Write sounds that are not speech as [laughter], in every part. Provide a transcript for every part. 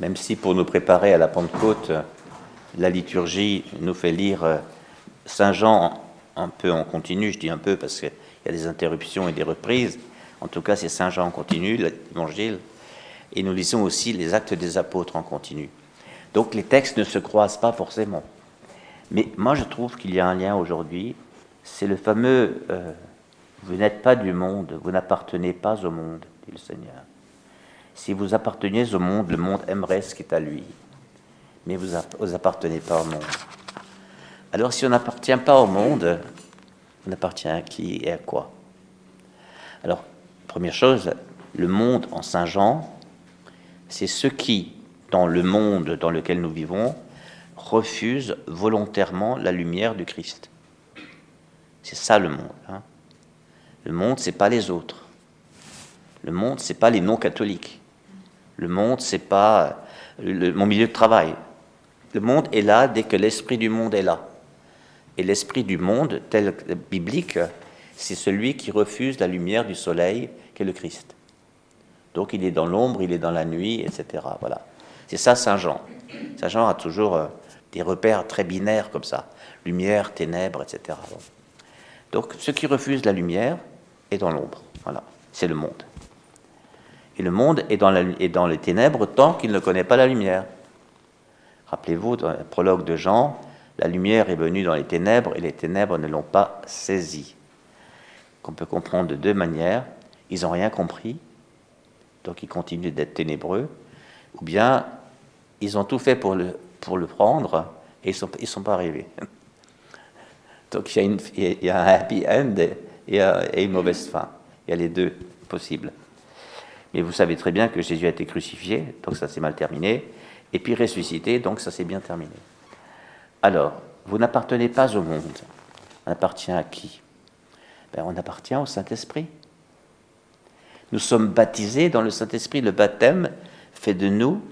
même si pour nous préparer à la Pentecôte, la liturgie nous fait lire euh, Saint Jean un peu en continu, je dis un peu parce qu'il y a des interruptions et des reprises, en tout cas c'est Saint Jean en continu, l'évangile, et nous lisons aussi les actes des apôtres en continu. Donc les textes ne se croisent pas forcément. Mais moi je trouve qu'il y a un lien aujourd'hui, c'est le fameux euh, Vous n'êtes pas du monde, vous n'appartenez pas au monde, dit le Seigneur. Si vous apparteniez au monde, le monde aimerait ce qui est à lui. Mais vous n'appartenez pas au monde. Alors si on n'appartient pas au monde, on appartient à qui et à quoi? Alors, première chose, le monde en Saint Jean, c'est ce qui, dans le monde dans lequel nous vivons, refuse volontairement la lumière du Christ. C'est ça le monde. Hein. Le monde, c'est pas les autres. Le monde, c'est pas les non-catholiques. Le monde, c'est pas mon milieu de travail. Le monde est là dès que l'esprit du monde est là. Et l'esprit du monde, tel biblique, c'est celui qui refuse la lumière du soleil, qui est le Christ. Donc il est dans l'ombre, il est dans la nuit, etc. Voilà. C'est ça Saint Jean. Saint Jean a toujours euh, des repères très binaires comme ça. Lumière, ténèbres, etc. Donc ce qui refuse la lumière est dans l'ombre. Voilà. C'est le monde. Et le monde est dans, dans les ténèbres tant qu'il ne connaît pas la lumière. Rappelez-vous, dans le prologue de Jean, la lumière est venue dans les ténèbres et les ténèbres ne l'ont pas saisie. Qu'on peut comprendre de deux manières. Ils n'ont rien compris, donc ils continuent d'être ténébreux, ou bien ils ont tout fait pour le, prendre et ils ne sont, pas arrivés. [laughs] Donc il y, a une, il y a un happy end et une mauvaise fin. Il y a les deux possibles. Mais vous savez très bien que Jésus a été crucifié, donc ça s'est mal terminé, et puis ressuscité, donc ça s'est bien terminé. Alors, vous n'appartenez pas au monde. On appartient à qui? Ben, On appartient au Saint-Esprit. Nous sommes baptisés dans le Saint-Esprit. Le baptême fait de nous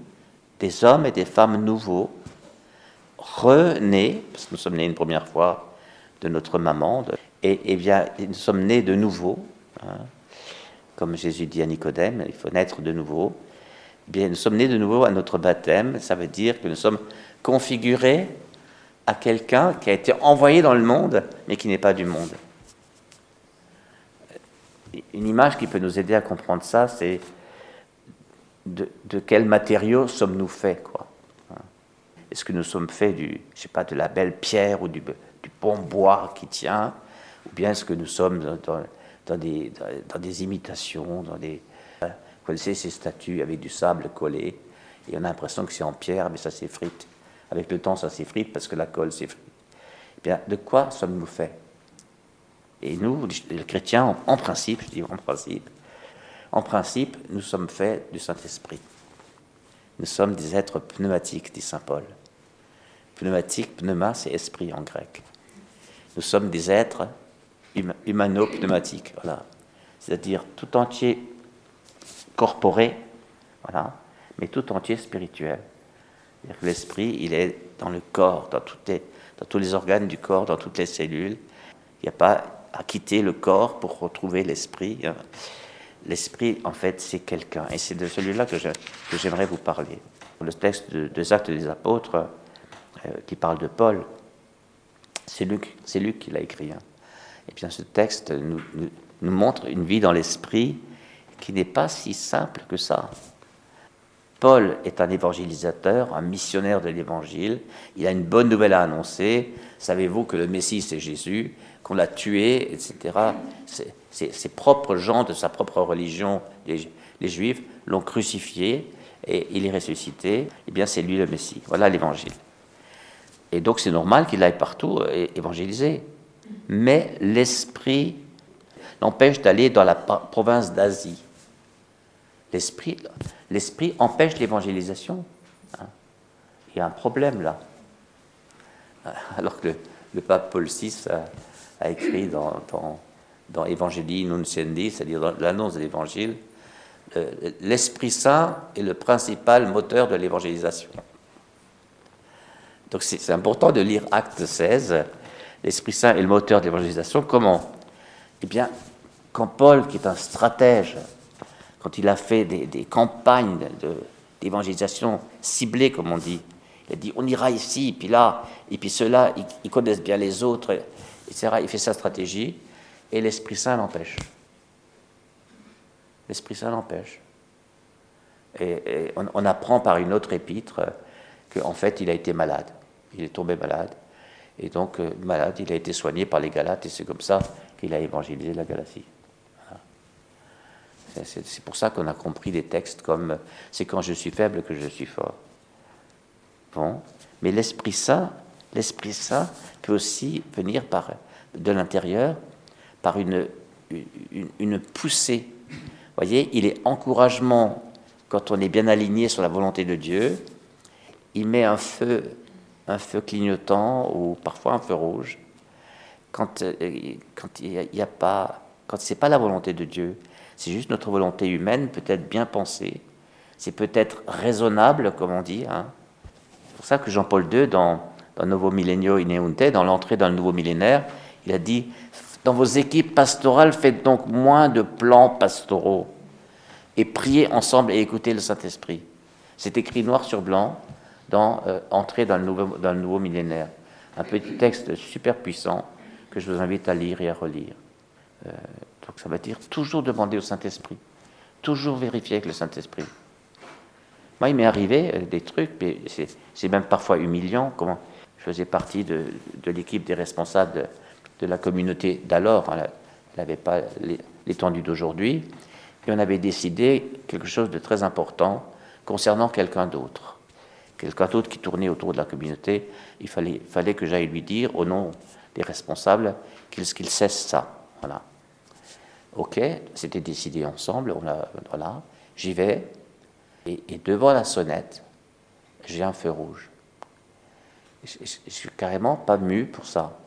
des hommes et des femmes nouveaux, renés, parce que nous sommes nés une première fois de notre maman, et, bien nous sommes nés de nouveau. Hein comme Jésus dit à Nicodème, il faut naître de nouveau. Eh bien, nous sommes nés de nouveau à notre baptême. Ça veut dire que nous sommes configurés à quelqu'un qui a été envoyé dans le monde, mais qui n'est pas du monde. Une image qui peut nous aider à comprendre ça, c'est de, de quels matériaux sommes-nous faits, quoi. Est-ce que nous sommes faits du, je sais pas, de la belle pierre ou du, bon bois qui tient, ou bien est-ce que nous sommes dans dans, des imitations, dans des... Vous connaissez ces statues avec du sable collé, et on a l'impression que c'est en pierre, mais ça s'effrite. Avec le temps, ça s'effrite parce que la colle s'effrite. Eh bien, de quoi sommes-nous faits? Et nous, les chrétiens, en, principe, je dis en principe, en principe, nous sommes faits du Saint-Esprit. Nous sommes des êtres pneumatiques, dit Saint Paul. Pneumatique, pneuma, c'est esprit en grec. Nous sommes des êtres humano-pneumatique, voilà. C'est-à-dire tout entier corporé, voilà, mais tout entier spirituel. L'esprit, il est dans le corps, dans, tous les organes du corps, dans toutes les cellules. Il n'y a pas à quitter le corps pour retrouver l'esprit. Hein. L'esprit, en fait, c'est quelqu'un. Et c'est de celui-là que, j'aimerais vous parler. Le texte des Actes des Apôtres, euh, qui parle de Paul, c'est Luc, Luc qui l'a écrit. Hein. Et bien ce texte nous, montre une vie dans l'esprit qui n'est pas si simple que ça. Paul est un évangélisateur, un missionnaire de l'évangile. Il a une bonne nouvelle à annoncer. Savez-vous que le Messie, c'est Jésus, qu'on l'a tué, etc. Ses, propres gens de sa propre religion, les, les Juifs, l'ont crucifié et il est ressuscité. Eh bien, c'est lui le Messie. Voilà l'évangile. Et donc, c'est normal qu'il aille partout évangéliser mais l'esprit l'empêche d'aller dans la province d'Asie. L'esprit, empêche l'évangélisation. Hein. Il y a un problème là. [laughs] Alors que le, pape Paul VI a, écrit dans, dans, dans Evangelii Nunciendi, c'est-à-dire dans l'annonce de l'évangile, euh, l'Esprit Saint est le principal moteur de l'évangélisation. Donc c'est important de lire Acte 16 l'Esprit Saint est le moteur de l'évangélisation. Comment? Eh bien, quand Paul, qui est un stratège, quand il a fait des, campagnes d'évangélisation ciblée, comme on dit. Il a dit on ira ici, puis là, et puis ceux-là, ils, connaissent bien les autres, etc. Il fait sa stratégie, et l'Esprit Saint l'empêche. L'Esprit Saint l'empêche. Et, on, apprend par une autre épître qu'en fait, il a été malade. Il est tombé malade. Et donc, euh, malade, il a été soigné par les Galates, et c'est comme ça qu'il a évangélisé la Galatie. C'est pour ça qu'on a compris des textes comme c'est quand je suis faible que je suis fort. Bon, mais l'Esprit Saint, l'Esprit Saint peut aussi venir par de l'intérieur, par une, une, poussée. Vous voyez, il est encouragement quand on est bien aligné sur la volonté de Dieu. Il met un feu, un feu clignotant ou parfois un feu rouge. Quand, euh, quand il n'y a, pas, quand c'est pas la volonté de Dieu, c'est juste notre volonté humaine, peut-être bien pensée. C'est peut-être raisonnable, comme on dit. Hein. C'est pour ça que Jean-Paul II, dans, dans Novo Millennio Ineunte, dans l'entrée dans le nouveau millénaire, il a dit Dans vos équipes pastorales, faites donc moins de plans pastoraux et priez ensemble et écoutez le Saint-Esprit. C'est écrit noir sur blanc dans euh, Entrée dans le, nouveau, dans le nouveau millénaire. Un petit texte super puissant que je vous invite à lire et à relire. Euh, donc ça veut dire toujours demander au Saint-Esprit, toujours vérifier avec le Saint-Esprit. Moi, il m'est arrivé euh, des trucs, mais c'est même parfois humiliant. Comment je faisais partie de, l'équipe des responsables de, la communauté d'alors. Hein, elle n'avait pas l'étendue d'aujourd'hui. Et on avait décidé quelque chose de très important concernant quelqu'un d'autre. Quelqu'un d'autre qui tournait autour de la communauté. Il fallait, que j'aille lui dire, au nom des responsables, qu'il cesse ça. Voilà. Ok, c'était décidé ensemble, voilà, j'y vais, et, devant la sonnette, j'ai un feu rouge. Je, ne suis carrément pas mu pour ça.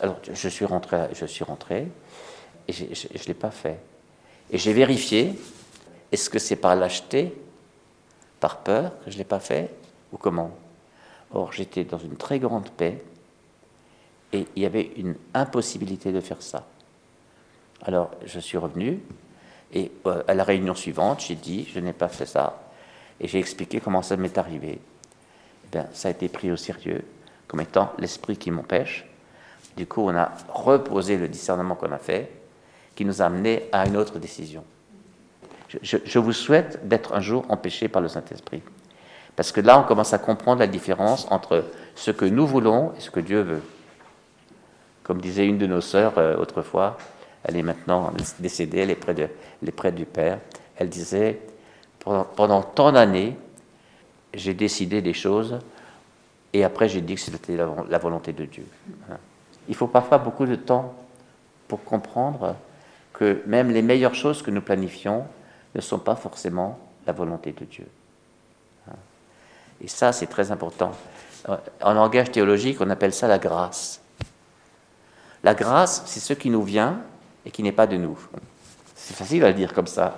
Alors, je suis rentré, je suis rentré et je ne l'ai pas fait. Et j'ai vérifié, est-ce que c'est par lâcheté, par peur que je ne l'ai pas fait, ou comment? Or, j'étais dans une très grande paix, et il y avait une impossibilité de faire ça. Alors je suis revenu et euh, à la réunion suivante, j'ai dit je n'ai pas fait ça et j'ai expliqué comment ça m'est arrivé. Eh ça a été pris au sérieux comme étant l'esprit qui m'empêche. Du coup, on a reposé le discernement qu'on a fait, qui nous a amené à une autre décision. Je vous souhaite d'être un jour empêché par le Saint-Esprit. Parce que là, on commence à comprendre la différence entre ce que nous voulons et ce que Dieu veut. Comme disait une de nos sœurs euh, autrefois, elle est maintenant décédée, elle est près, du Père. Elle disait, pendant, tant d'années, j'ai décidé des choses et après j'ai dit que c'était la, volonté de Dieu. Hein. Il faut parfois beaucoup de temps pour comprendre que même les meilleures choses que nous planifions ne sont pas forcément la volonté de Dieu. Et ça, c'est très important. En langage théologique, on appelle ça la grâce. La grâce, c'est ce qui nous vient et qui n'est pas de nous. C'est facile à le dire comme ça.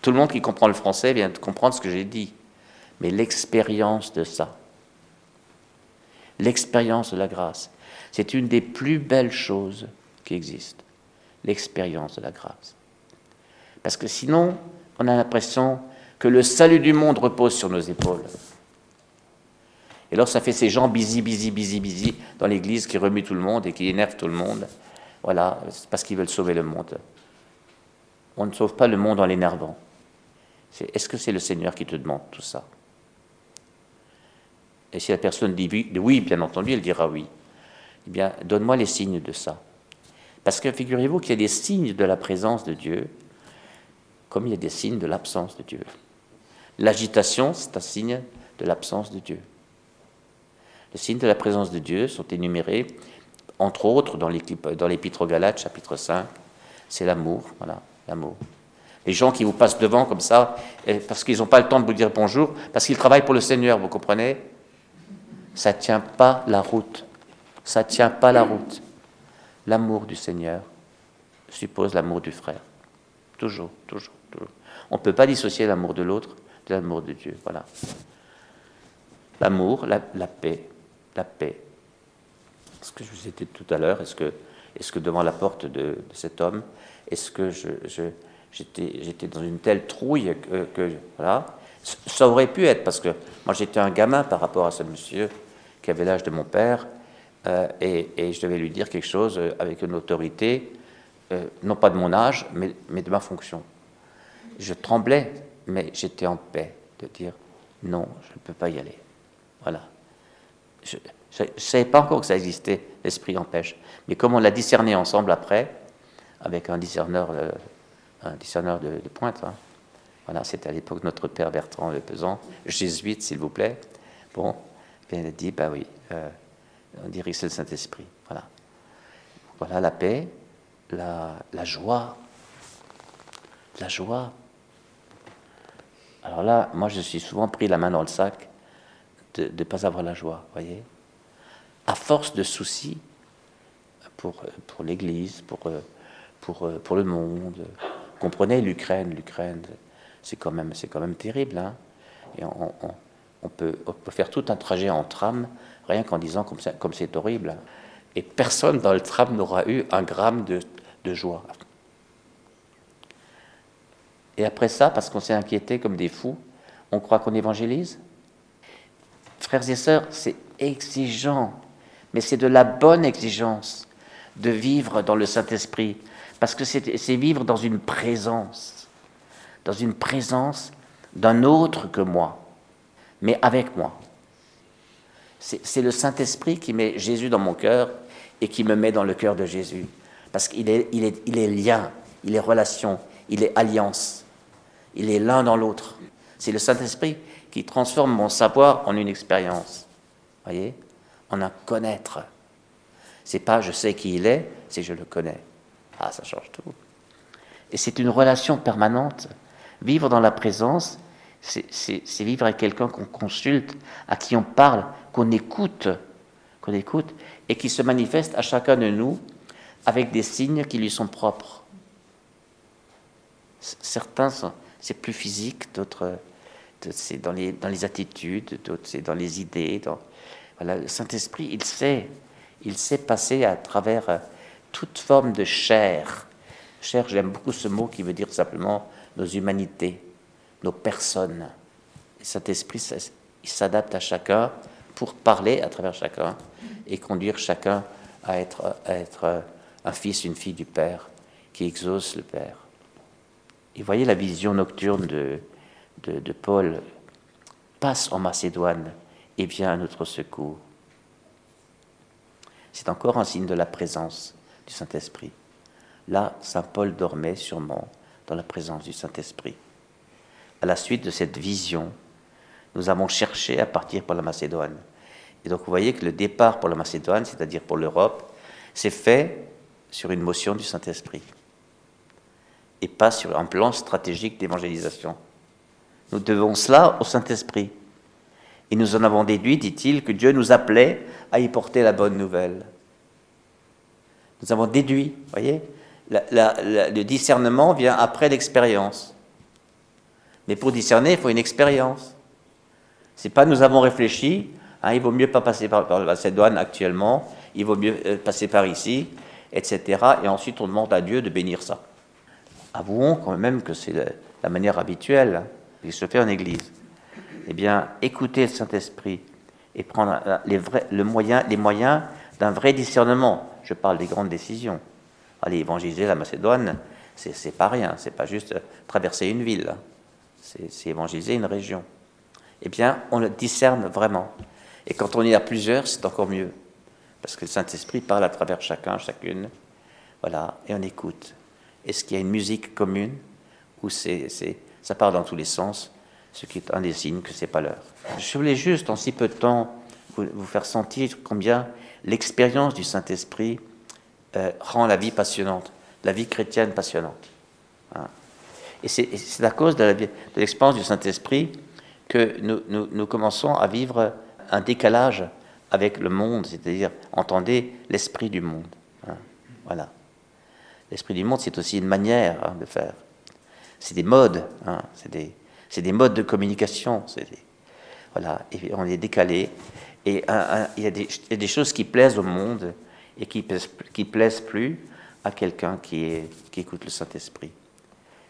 Tout le monde qui comprend le français vient de comprendre ce que j'ai dit. Mais l'expérience de ça, l'expérience de la grâce, c'est une des plus belles choses qui existent. L'expérience de la grâce. Parce que sinon, on a l'impression que le salut du monde repose sur nos épaules. Et alors ça fait ces gens busy, busy, busy, busy dans l'église qui remuent tout le monde et qui énervent tout le monde. Voilà, parce qu'ils veulent sauver le monde. On ne sauve pas le monde en l'énervant. Est-ce que c'est le Seigneur qui te demande tout ça? Et si la personne dit oui, bien entendu, elle dira oui. Eh bien, donne-moi les signes de ça. Parce que figurez-vous qu'il y a des signes de la présence de Dieu, comme il y a des signes de l'absence de Dieu. L'agitation, c'est un signe de l'absence de Dieu. Les signes de la présence de Dieu sont énumérés entre autres dans l'Épître aux Galates, chapitre 5, c'est l'amour. Voilà, l'amour. Les gens qui vous passent devant comme ça, parce qu'ils n'ont pas le temps de vous dire bonjour, parce qu'ils travaillent pour le Seigneur, vous comprenez? Ça ne tient pas la route. Ça ne tient pas la route. L'amour du Seigneur suppose l'amour du frère. Toujours, toujours, toujours. On ne peut pas dissocier l'amour de l'autre de l'amour de Dieu. Voilà. L'amour, la paix, la paix, ce que je vous ai dit tout à l'heure, est-ce que, est que devant la porte de, cet homme, est-ce que j'étais, dans une telle trouille que, voilà, Ça aurait pu être, parce que moi j'étais un gamin par rapport à ce monsieur qui avait l'âge de mon père, euh, et, je devais lui dire quelque chose euh, avec une autorité, euh, non pas de mon âge, mais, mais de ma fonction. Je tremblais, mais j'étais en paix de dire non, je ne peux pas y aller. Voilà. Je ne savais pas encore que ça existait, l'esprit empêche. Mais comme on l'a discerné ensemble après, avec un discerneur, un discerneur de, pointe, hein, voilà, c'était à l'époque notre père Bertrand Le Pesant, jésuite s'il vous plaît. Bon, il a dit, bah oui, euh, on dirait que c'est le Saint-Esprit. Voilà. Voilà la paix, la joie. La joie. Alors là, moi je suis souvent pris la main dans le sac de ne pas avoir la joie, voyez À force de soucis pour, l'Église, pour, pour, le monde. Comprenez l'Ukraine, l'Ukraine, c'est quand, même, terrible. Hein Et on, on, peut, on peut faire tout un trajet en tram, rien qu'en disant comme c'est horrible. Et personne dans le tram n'aura eu un gramme de, de joie. Et après ça, parce qu'on s'est inquiété comme des fous, on croit qu'on évangélise? Frères et sœurs, c'est exigeant, mais c'est de la bonne exigence de vivre dans le Saint-Esprit, parce que c'est vivre dans une présence, dans une présence d'un autre que moi, mais avec moi. C'est le Saint-Esprit qui met Jésus dans mon cœur et qui me met dans le cœur de Jésus, parce qu'il est, il il est lien, il est relation, il est alliance, il est l'un dans l'autre. C'est le Saint-Esprit qui transforme mon savoir en une expérience. Voyez? En un connaître. C'est pas je sais qui il est, c'est je le connais. Ah, ça change tout. Et c'est une relation permanente. Vivre dans la présence, c'est vivre avec quelqu'un qu'on consulte, à qui on parle, qu'on écoute, qu'on écoute, et qui se manifeste à chacun de nous avec des signes qui lui sont propres. Certains, c'est plus physique, d'autres, c'est dans les, dans les attitudes, c'est dans les idées. Voilà, le Saint-Esprit, il sait, il sait passer à travers euh, toute forme de chair. Chair, j'aime beaucoup ce mot qui veut dire simplement nos humanités, nos personnes. Le Saint-Esprit, il s'adapte à chacun pour parler à travers chacun et conduire chacun à être, à être euh, un fils, une fille du Père qui exauce le Père. Et voyez la vision nocturne de, de, Paul, passe en Macédoine et vient à notre secours. C'est encore un signe de la présence du Saint-Esprit. Là, Saint Paul dormait sûrement dans la présence du Saint-Esprit. À la suite de cette vision, nous avons cherché à partir pour la Macédoine. Et donc vous voyez que le départ pour la Macédoine, c'est-à-dire pour l'Europe, s'est fait sur une motion du Saint-Esprit et pas sur un plan stratégique d'évangélisation. Nous devons cela au Saint-Esprit. Et nous en avons déduit, dit-il, que Dieu nous appelait à y porter la bonne nouvelle. Nous avons déduit, voyez, le discernement vient après l'expérience. Mais pour discerner, il faut une expérience. C'est pas nous avons réfléchi, hein, il vaut mieux pas passer par, par cette douane actuellement, il vaut mieux euh, passer par ici, etc. Et ensuite on demande à Dieu de bénir ça. Avouons quand même que c'est la, manière habituelle. Qui se fait en Église, eh bien, écouter le Saint-Esprit et prendre moyen, les moyens d'un vrai discernement. Je parle des grandes décisions. Aller évangéliser la Macédoine, c'est pas rien, c'est pas juste traverser une ville, c'est évangéliser une région. Eh bien, on le discerne vraiment. Et quand on y a plusieurs, c'est encore mieux. Parce que le Saint-Esprit parle à travers chacun, chacune. Voilà, et on écoute. Est-ce qu'il y a une musique commune ou c'est ça part dans tous les sens, ce qui est un des signes que c'est pas l'heure. Je voulais juste, en si peu de temps, vous, faire sentir combien l'expérience du Saint-Esprit euh, rend la vie passionnante, la vie chrétienne passionnante. Hein. Et c'est à cause de l'expérience du Saint-Esprit que nous, commençons à vivre un décalage avec le monde, c'est-à-dire, entendez, l'esprit du monde. Hein. Voilà. L'esprit du monde, c'est aussi une manière hein, de faire c'est des modes, hein, c'est des, des, modes de communication. Voilà, on est décalé. Et il y, a des choses qui plaisent au monde et qui, qui plaisent plus à quelqu'un qui, qui écoute le Saint-Esprit.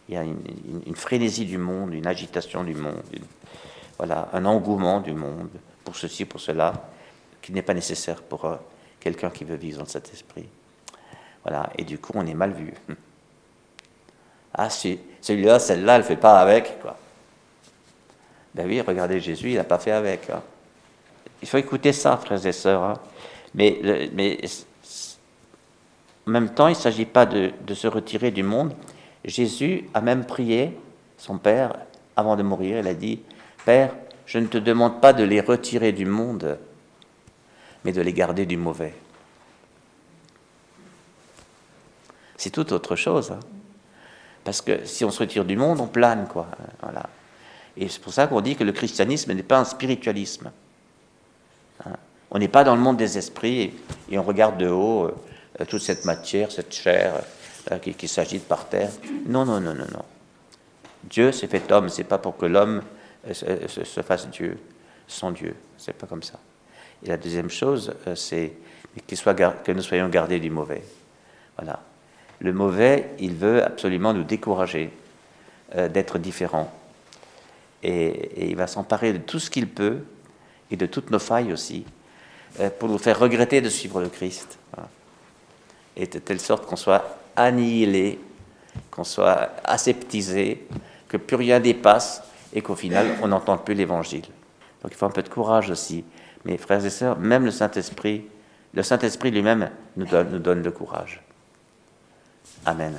il y a une, frénésie du monde, une agitation du monde, voilà, un engouement du monde pour ceci, pour cela, qui n'est pas nécessaire pour euh, quelqu'un qui veut vivre dans cet esprit. Voilà, et du coup, on est mal vu. [laughs] Ah, si, celui-là, celle-là, elle ne fait pas avec, quoi. Ben oui, regardez Jésus, il n'a pas fait avec. Hein. Il faut écouter ça, frères et sœurs. Hein. Mais, mais en même temps, il ne s'agit pas de, de, se retirer du monde. Jésus a même prié son Père avant de mourir. Il a dit, Père, je ne te demande pas de les retirer du monde, mais de les garder du mauvais. C'est tout autre chose. Hein. Parce que si on se retire du monde, on plane, quoi. Voilà. Et c'est pour ça qu'on dit que le christianisme n'est pas un spiritualisme. Hein. On n'est pas dans le monde des esprits et, on regarde de haut euh, toute cette matière, cette chair euh, qui, s'agite par terre. Non, non, non, non, non. Dieu s'est fait homme, c'est pas pour que l'homme euh, se, fasse Dieu, son Dieu. C'est pas comme ça. Et la deuxième chose, c'est que nous soyons gardés du mauvais. Voilà. Le mauvais, il veut absolument nous décourager d'être différents et, il va s'emparer de tout ce qu'il peut et de toutes nos failles aussi euh, pour nous faire regretter de suivre le Christ. Et de telle sorte qu'on soit annihilé, qu'on soit aseptisé, que plus rien dépasse et qu'au final on n'entende plus l'évangile. Donc il faut un peu de courage aussi. Mais frères et sœurs, même le Saint-Esprit, le Saint-Esprit lui-même nous donne le courage. Amen.